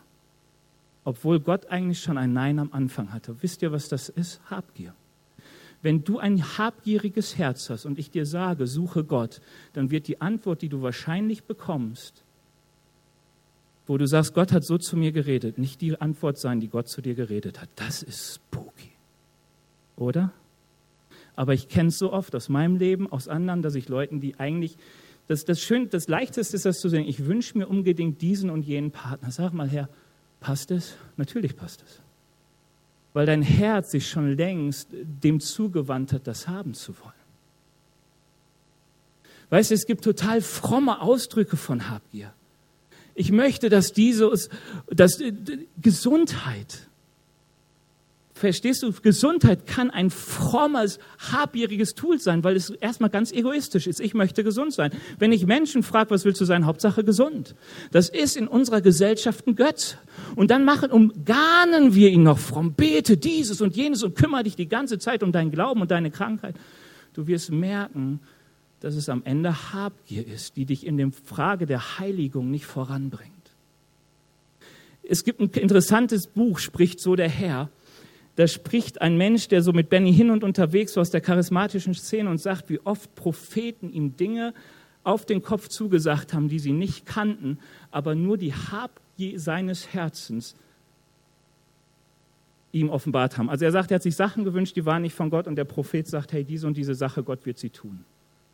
Obwohl Gott eigentlich schon ein Nein am Anfang hatte. Wisst ihr, was das ist? Habgier. Wenn du ein habgieriges Herz hast und ich dir sage, suche Gott, dann wird die Antwort, die du wahrscheinlich bekommst, wo du sagst, Gott hat so zu mir geredet, nicht die Antwort sein, die Gott zu dir geredet hat. Das ist spooky. Oder? Aber ich kenne es so oft aus meinem Leben, aus anderen, dass ich Leuten, die eigentlich, das, das, Schön, das Leichteste ist das zu sehen, ich wünsche mir unbedingt diesen und jenen Partner. Sag mal, Herr, Passt es? Natürlich passt es. Weil dein Herz sich schon längst dem zugewandt hat, das haben zu wollen. Weißt du, es gibt total fromme Ausdrücke von Habgier. Ich möchte, dass Jesus, dass äh, Gesundheit, verstehst du, Gesundheit kann ein frommes, habgieriges Tool sein, weil es erstmal ganz egoistisch ist. Ich möchte gesund sein. Wenn ich Menschen frage, was willst du sein? Hauptsache gesund. Das ist in unserer Gesellschaft ein Götz. Und dann machen, umgarnen wir ihn noch fromm. Bete dieses und jenes und kümmere dich die ganze Zeit um deinen Glauben und deine Krankheit. Du wirst merken, dass es am Ende Habgier ist, die dich in der Frage der Heiligung nicht voranbringt. Es gibt ein interessantes Buch, spricht so der Herr. Da spricht ein Mensch, der so mit Benny hin und unterwegs war aus der charismatischen Szene und sagt, wie oft Propheten ihm Dinge auf den Kopf zugesagt haben, die sie nicht kannten, aber nur die Habgier seines Herzens ihm offenbart haben. Also er sagt, er hat sich Sachen gewünscht, die waren nicht von Gott und der Prophet sagt, hey, diese und diese Sache, Gott wird sie tun.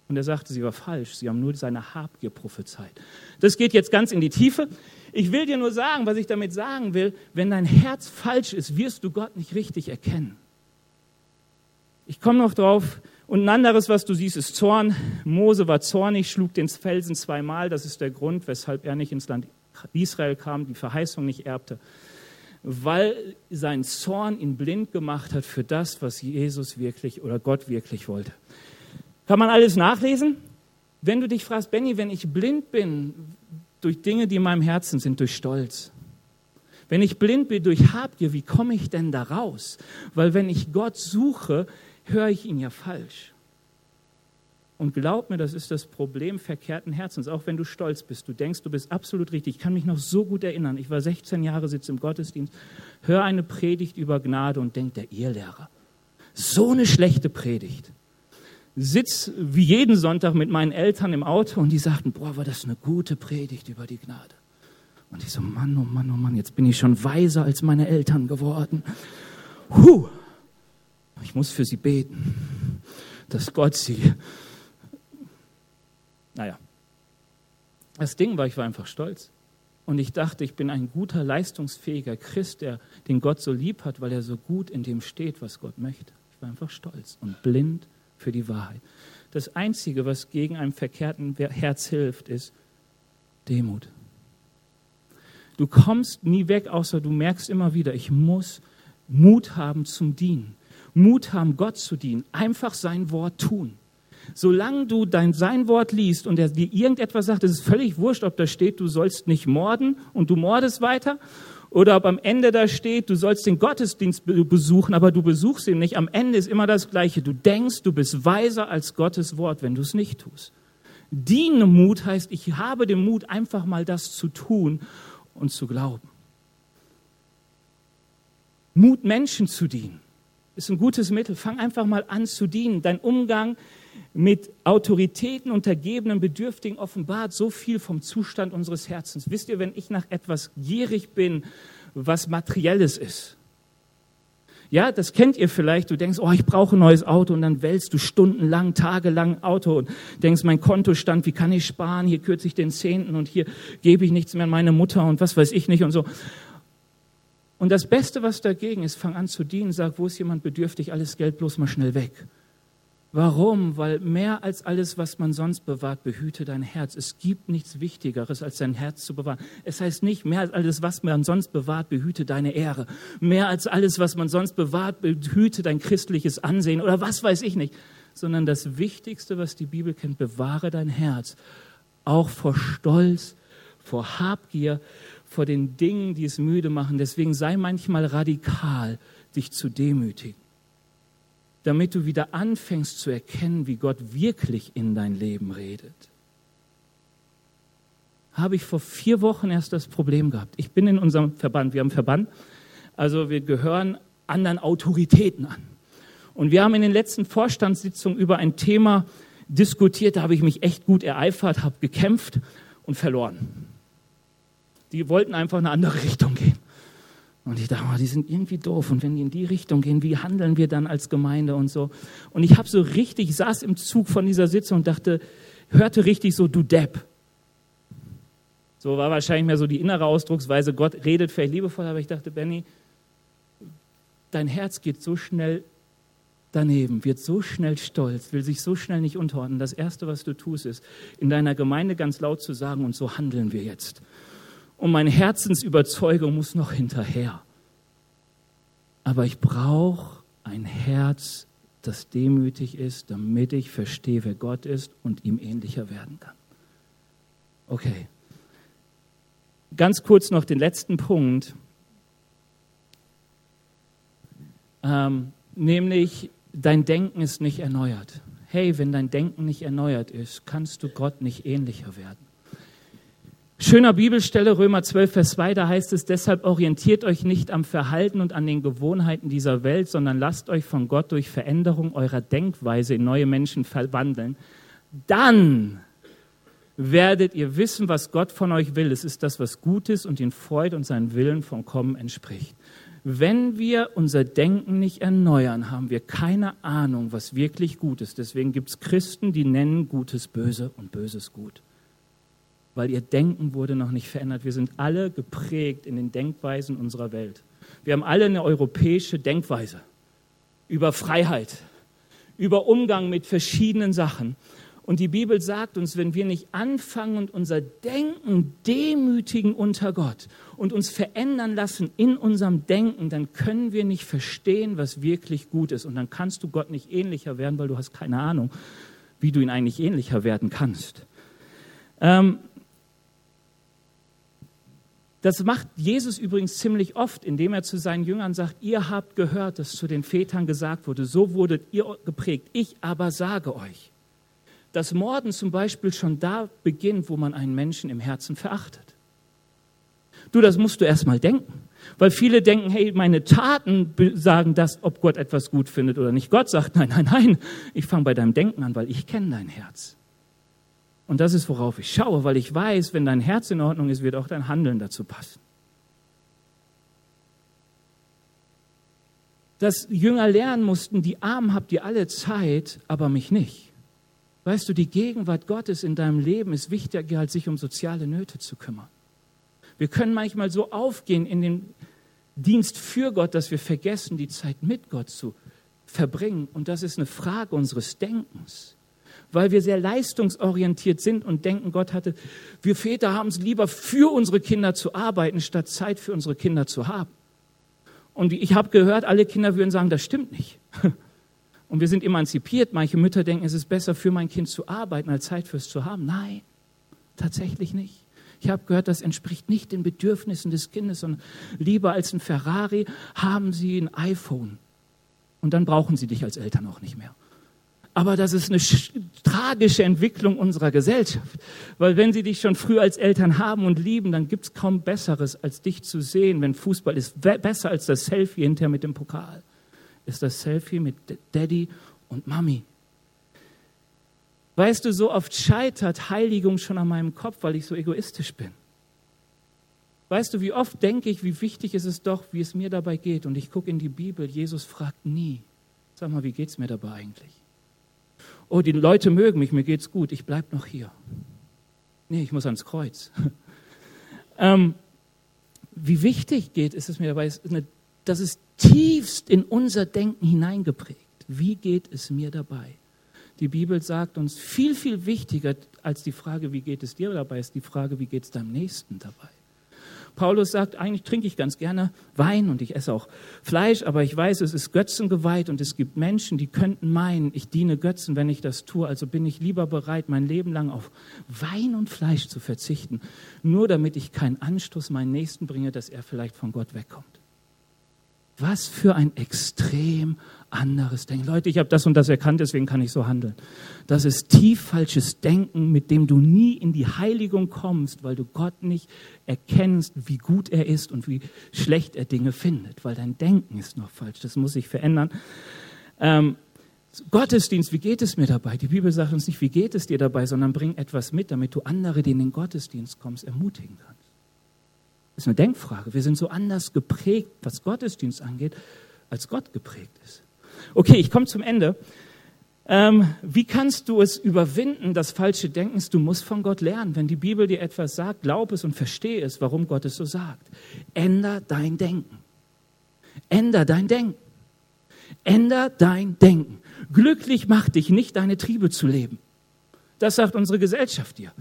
Und er sagte, sie war falsch. Sie haben nur seine Habgier prophezeit. Das geht jetzt ganz in die Tiefe. Ich will dir nur sagen, was ich damit sagen will. Wenn dein Herz falsch ist, wirst du Gott nicht richtig erkennen. Ich komme noch drauf. Und ein anderes, was du siehst, ist Zorn. Mose war zornig, schlug den Felsen zweimal. Das ist der Grund, weshalb er nicht ins Land Israel kam, die Verheißung nicht erbte. Weil sein Zorn ihn blind gemacht hat für das, was Jesus wirklich oder Gott wirklich wollte. Kann man alles nachlesen? Wenn du dich fragst, Benny, wenn ich blind bin durch Dinge, die in meinem Herzen sind, durch Stolz, wenn ich blind bin durch Habgier, wie komme ich denn da raus? Weil wenn ich Gott suche, höre ich ihn ja falsch. Und glaub mir, das ist das Problem verkehrten Herzens, auch wenn du stolz bist. Du denkst, du bist absolut richtig. Ich kann mich noch so gut erinnern. Ich war 16 Jahre, sitze im Gottesdienst, höre eine Predigt über Gnade und denke, der Irrlehrer. So eine schlechte Predigt sitze wie jeden Sonntag mit meinen Eltern im Auto und die sagten, boah, war das eine gute Predigt über die Gnade. Und ich so, Mann, oh Mann, oh Mann, jetzt bin ich schon weiser als meine Eltern geworden. Huh, ich muss für sie beten, dass Gott sie. Naja, das Ding war, ich war einfach stolz. Und ich dachte, ich bin ein guter, leistungsfähiger Christ, der den Gott so lieb hat, weil er so gut in dem steht, was Gott möchte. Ich war einfach stolz und blind für die Wahrheit. Das Einzige, was gegen ein verkehrten Herz hilft, ist Demut. Du kommst nie weg, außer du merkst immer wieder, ich muss Mut haben zum Dienen. Mut haben, Gott zu dienen. Einfach sein Wort tun. Solange du dein sein Wort liest und er dir irgendetwas sagt, ist es völlig wurscht, ob da steht, du sollst nicht morden und du mordest weiter oder ob am Ende da steht, du sollst den Gottesdienst besuchen, aber du besuchst ihn nicht. Am Ende ist immer das Gleiche. Du denkst, du bist weiser als Gottes Wort, wenn du es nicht tust. Mut heißt, ich habe den Mut, einfach mal das zu tun und zu glauben. Mut, Menschen zu dienen, ist ein gutes Mittel. Fang einfach mal an zu dienen. Dein Umgang mit Autoritäten, Untergebenen, Bedürftigen offenbart so viel vom Zustand unseres Herzens. Wisst ihr, wenn ich nach etwas gierig bin, was materielles ist, ja, das kennt ihr vielleicht. Du denkst, oh, ich brauche ein neues Auto und dann wälzt du stundenlang, tagelang Auto und denkst, mein Kontostand, wie kann ich sparen? Hier kürze ich den Zehnten und hier gebe ich nichts mehr an meine Mutter und was weiß ich nicht und so. Und das Beste, was dagegen ist, fang an zu dienen, sag, wo ist jemand bedürftig, alles Geld bloß mal schnell weg. Warum? Weil mehr als alles, was man sonst bewahrt, behüte dein Herz. Es gibt nichts Wichtigeres, als dein Herz zu bewahren. Es heißt nicht, mehr als alles, was man sonst bewahrt, behüte deine Ehre. Mehr als alles, was man sonst bewahrt, behüte dein christliches Ansehen oder was weiß ich nicht. Sondern das Wichtigste, was die Bibel kennt, bewahre dein Herz. Auch vor Stolz, vor Habgier, vor den Dingen, die es müde machen. Deswegen sei manchmal radikal, dich zu demütigen damit du wieder anfängst zu erkennen, wie Gott wirklich in dein Leben redet. Habe ich vor vier Wochen erst das Problem gehabt. Ich bin in unserem Verband, wir haben einen Verband, also wir gehören anderen Autoritäten an. Und wir haben in den letzten Vorstandssitzungen über ein Thema diskutiert, da habe ich mich echt gut ereifert, habe gekämpft und verloren. Die wollten einfach eine andere Richtung gehen. Und ich dachte, oh, die sind irgendwie doof. Und wenn die in die Richtung gehen, wie handeln wir dann als Gemeinde und so? Und ich habe so richtig, saß im Zug von dieser Sitzung und dachte, hörte richtig so, du Depp. So war wahrscheinlich mehr so die innere Ausdrucksweise, Gott redet vielleicht liebevoll, aber ich dachte, Benny, dein Herz geht so schnell daneben, wird so schnell stolz, will sich so schnell nicht unterordnen. Das Erste, was du tust, ist, in deiner Gemeinde ganz laut zu sagen, und so handeln wir jetzt. Und meine Herzensüberzeugung muss noch hinterher. Aber ich brauche ein Herz, das demütig ist, damit ich verstehe, wer Gott ist und ihm ähnlicher werden kann. Okay. Ganz kurz noch den letzten Punkt, ähm, nämlich dein Denken ist nicht erneuert. Hey, wenn dein Denken nicht erneuert ist, kannst du Gott nicht ähnlicher werden. Schöner Bibelstelle, Römer 12, Vers 2, da heißt es, deshalb orientiert euch nicht am Verhalten und an den Gewohnheiten dieser Welt, sondern lasst euch von Gott durch Veränderung eurer Denkweise in neue Menschen verwandeln. Dann werdet ihr wissen, was Gott von euch will. Es ist das, was gut ist und ihn freut und seinen Willen vollkommen entspricht. Wenn wir unser Denken nicht erneuern, haben wir keine Ahnung, was wirklich gut ist. Deswegen gibt es Christen, die nennen Gutes böse und Böses gut. Weil ihr Denken wurde noch nicht verändert. Wir sind alle geprägt in den Denkweisen unserer Welt. Wir haben alle eine europäische Denkweise über Freiheit, über Umgang mit verschiedenen Sachen. Und die Bibel sagt uns, wenn wir nicht anfangen und unser Denken demütigen unter Gott und uns verändern lassen in unserem Denken, dann können wir nicht verstehen, was wirklich gut ist. Und dann kannst du Gott nicht ähnlicher werden, weil du hast keine Ahnung, wie du ihn eigentlich ähnlicher werden kannst. Ähm, das macht Jesus übrigens ziemlich oft, indem er zu seinen Jüngern sagt, ihr habt gehört, dass zu den Vätern gesagt wurde, so wurdet ihr geprägt, ich aber sage euch dass Morden zum Beispiel schon da beginnt, wo man einen Menschen im Herzen verachtet. Du, das musst du erst mal denken. Weil viele denken, hey, meine Taten sagen das, ob Gott etwas gut findet oder nicht. Gott sagt, nein, nein, nein, ich fange bei deinem Denken an, weil ich kenne dein Herz. Und das ist, worauf ich schaue, weil ich weiß, wenn dein Herz in Ordnung ist, wird auch dein Handeln dazu passen. Dass Jünger lernen mussten, die Armen habt ihr alle Zeit, aber mich nicht. Weißt du, die Gegenwart Gottes in deinem Leben ist wichtiger, als sich um soziale Nöte zu kümmern. Wir können manchmal so aufgehen in den Dienst für Gott, dass wir vergessen, die Zeit mit Gott zu verbringen. Und das ist eine Frage unseres Denkens. Weil wir sehr leistungsorientiert sind und denken, Gott hatte, wir Väter haben es lieber für unsere Kinder zu arbeiten, statt Zeit für unsere Kinder zu haben. Und ich habe gehört, alle Kinder würden sagen, das stimmt nicht. und wir sind emanzipiert. Manche Mütter denken, es ist besser für mein Kind zu arbeiten, als Zeit fürs zu haben. Nein, tatsächlich nicht. Ich habe gehört, das entspricht nicht den Bedürfnissen des Kindes, sondern lieber als ein Ferrari haben sie ein iPhone. Und dann brauchen sie dich als Eltern auch nicht mehr. Aber das ist eine tragische Entwicklung unserer Gesellschaft. Weil wenn sie dich schon früh als Eltern haben und lieben, dann gibt es kaum Besseres, als dich zu sehen, wenn Fußball ist. Besser als das Selfie hinterher mit dem Pokal ist das Selfie mit Daddy und Mami. Weißt du, so oft scheitert Heiligung schon an meinem Kopf, weil ich so egoistisch bin. Weißt du, wie oft denke ich, wie wichtig ist es doch, wie es mir dabei geht. Und ich gucke in die Bibel, Jesus fragt nie, sag mal, wie geht es mir dabei eigentlich? Oh, die Leute mögen mich, mir geht's gut, ich bleibe noch hier. Nee, ich muss ans Kreuz. ähm, wie wichtig geht ist es mir dabei, das ist tiefst in unser Denken hineingeprägt. Wie geht es mir dabei? Die Bibel sagt uns, viel, viel wichtiger als die Frage, wie geht es dir dabei, ist die Frage, wie geht es deinem Nächsten dabei? Paulus sagt, eigentlich trinke ich ganz gerne Wein und ich esse auch Fleisch, aber ich weiß, es ist götzengeweiht und es gibt Menschen, die könnten meinen, ich diene Götzen, wenn ich das tue. Also bin ich lieber bereit, mein Leben lang auf Wein und Fleisch zu verzichten, nur damit ich keinen Anstoß meinen Nächsten bringe, dass er vielleicht von Gott wegkommt. Was für ein extrem anderes Denken. Leute, ich habe das und das erkannt, deswegen kann ich so handeln. Das ist tief falsches Denken, mit dem du nie in die Heiligung kommst, weil du Gott nicht erkennst, wie gut er ist und wie schlecht er Dinge findet, weil dein Denken ist noch falsch. Das muss sich verändern. Ähm, Gottesdienst, wie geht es mir dabei? Die Bibel sagt uns nicht, wie geht es dir dabei, sondern bring etwas mit, damit du andere, die in den Gottesdienst kommst, ermutigen kannst. Ist eine Denkfrage. Wir sind so anders geprägt, was Gottesdienst angeht, als Gott geprägt ist. Okay, ich komme zum Ende. Ähm, wie kannst du es überwinden, das falsche Denken? Du musst von Gott lernen. Wenn die Bibel dir etwas sagt, glaub es und verstehe es, warum Gott es so sagt. Änder dein Denken. Änder dein Denken. Änder dein Denken. Glücklich macht dich nicht, deine Triebe zu leben. Das sagt unsere Gesellschaft dir.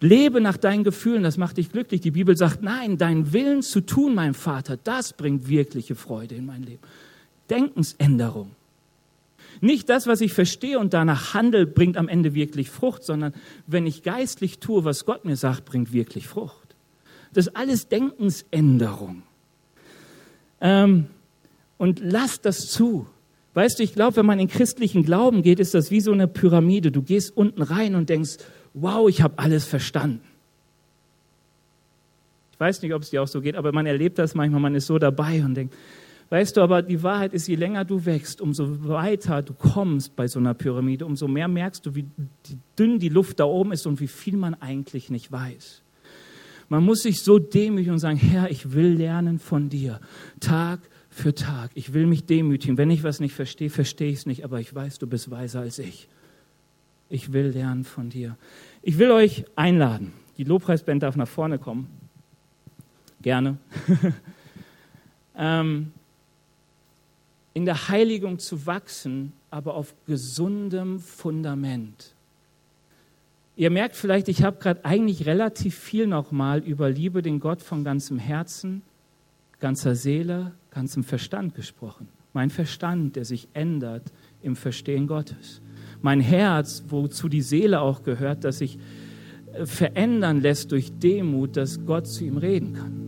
Lebe nach deinen Gefühlen, das macht dich glücklich. Die Bibel sagt, nein, deinen Willen zu tun, mein Vater, das bringt wirkliche Freude in mein Leben. Denkensänderung. Nicht das, was ich verstehe und danach handel, bringt am Ende wirklich Frucht, sondern wenn ich geistlich tue, was Gott mir sagt, bringt wirklich Frucht. Das ist alles Denkensänderung. Ähm, und lass das zu. Weißt du, ich glaube, wenn man in christlichen Glauben geht, ist das wie so eine Pyramide. Du gehst unten rein und denkst, wow, ich habe alles verstanden. Ich weiß nicht, ob es dir auch so geht, aber man erlebt das manchmal, man ist so dabei und denkt, weißt du, aber die Wahrheit ist, je länger du wächst, umso weiter du kommst bei so einer Pyramide, umso mehr merkst du, wie dünn die Luft da oben ist und wie viel man eigentlich nicht weiß. Man muss sich so demütigen und sagen, Herr, ich will lernen von dir, Tag für Tag. Ich will mich demütigen. Wenn ich was nicht verstehe, verstehe ich es nicht, aber ich weiß, du bist weiser als ich. Ich will lernen von dir. Ich will euch einladen. Die Lobpreisband darf nach vorne kommen. Gerne. ähm, in der Heiligung zu wachsen, aber auf gesundem Fundament. Ihr merkt vielleicht, ich habe gerade eigentlich relativ viel nochmal über Liebe den Gott von ganzem Herzen, ganzer Seele, ganzem Verstand gesprochen. Mein Verstand, der sich ändert im Verstehen Gottes. Mein Herz, wozu die Seele auch gehört, das sich äh, verändern lässt durch Demut, dass Gott zu ihm reden kann.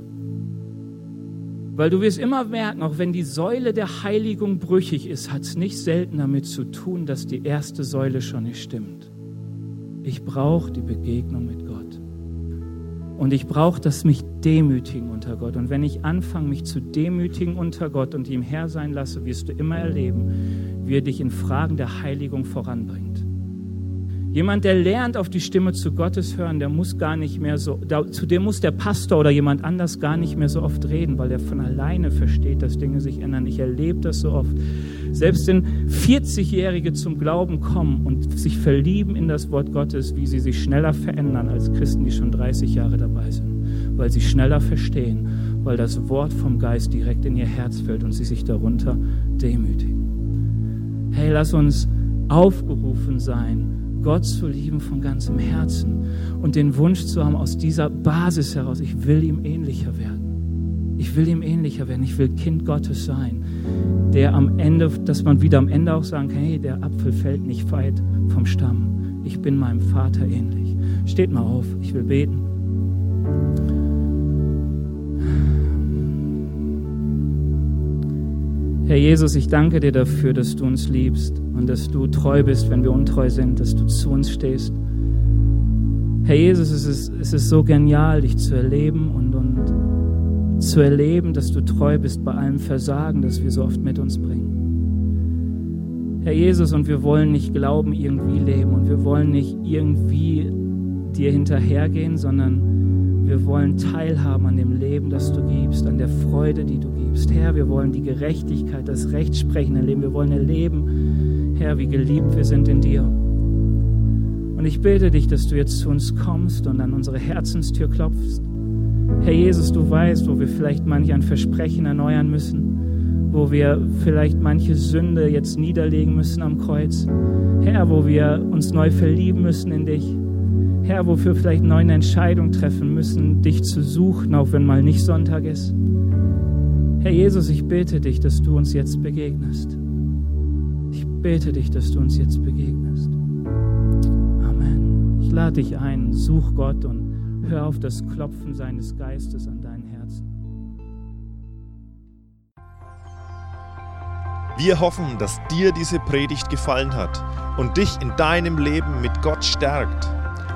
Weil du wirst immer merken, auch wenn die Säule der Heiligung brüchig ist, hat es nicht selten damit zu tun, dass die erste Säule schon nicht stimmt. Ich brauche die Begegnung mit. Und ich brauche das mich demütigen unter Gott. Und wenn ich anfange, mich zu demütigen unter Gott und ihm Herr sein lasse, wirst du immer erleben, wie er dich in Fragen der Heiligung voranbringt. Jemand, der lernt, auf die Stimme zu Gottes hören, der muss gar nicht mehr so, zu dem muss der Pastor oder jemand anders gar nicht mehr so oft reden, weil er von alleine versteht, dass Dinge sich ändern. Ich erlebe das so oft. Selbst wenn 40-Jährige zum Glauben kommen und sich verlieben in das Wort Gottes, wie sie sich schneller verändern als Christen, die schon 30 Jahre dabei sind, weil sie schneller verstehen, weil das Wort vom Geist direkt in ihr Herz fällt und sie sich darunter demütigen. Hey, lass uns aufgerufen sein, Gott zu lieben von ganzem Herzen und den Wunsch zu haben, aus dieser Basis heraus, ich will ihm ähnlicher werden. Ich will ihm ähnlicher werden. Ich will Kind Gottes sein, der am Ende, dass man wieder am Ende auch sagen kann, hey, der Apfel fällt nicht weit vom Stamm. Ich bin meinem Vater ähnlich. Steht mal auf, ich will beten. Herr Jesus, ich danke dir dafür, dass du uns liebst und dass du treu bist, wenn wir untreu sind, dass du zu uns stehst. Herr Jesus, es ist, es ist so genial, dich zu erleben und, und zu erleben, dass du treu bist bei allem Versagen, das wir so oft mit uns bringen. Herr Jesus, und wir wollen nicht glauben, irgendwie leben und wir wollen nicht irgendwie dir hinterhergehen, sondern wir wollen teilhaben an dem Leben, das du gibst, an der Freude, die du gibst. Herr, wir wollen die Gerechtigkeit, das Rechtsprechen erleben. Wir wollen erleben, Herr, wie geliebt wir sind in dir. Und ich bitte dich, dass du jetzt zu uns kommst und an unsere Herzenstür klopfst. Herr Jesus, du weißt, wo wir vielleicht manch ein Versprechen erneuern müssen, wo wir vielleicht manche Sünde jetzt niederlegen müssen am Kreuz. Herr, wo wir uns neu verlieben müssen in dich. Herr, wofür vielleicht neue Entscheidungen treffen müssen, dich zu suchen, auch wenn mal nicht Sonntag ist. Herr Jesus, ich bete dich, dass du uns jetzt begegnest. Ich bete dich, dass du uns jetzt begegnest. Amen. Ich lade dich ein, such Gott und hör auf das Klopfen seines Geistes an dein Herzen. Wir hoffen, dass dir diese Predigt gefallen hat und dich in deinem Leben mit Gott stärkt.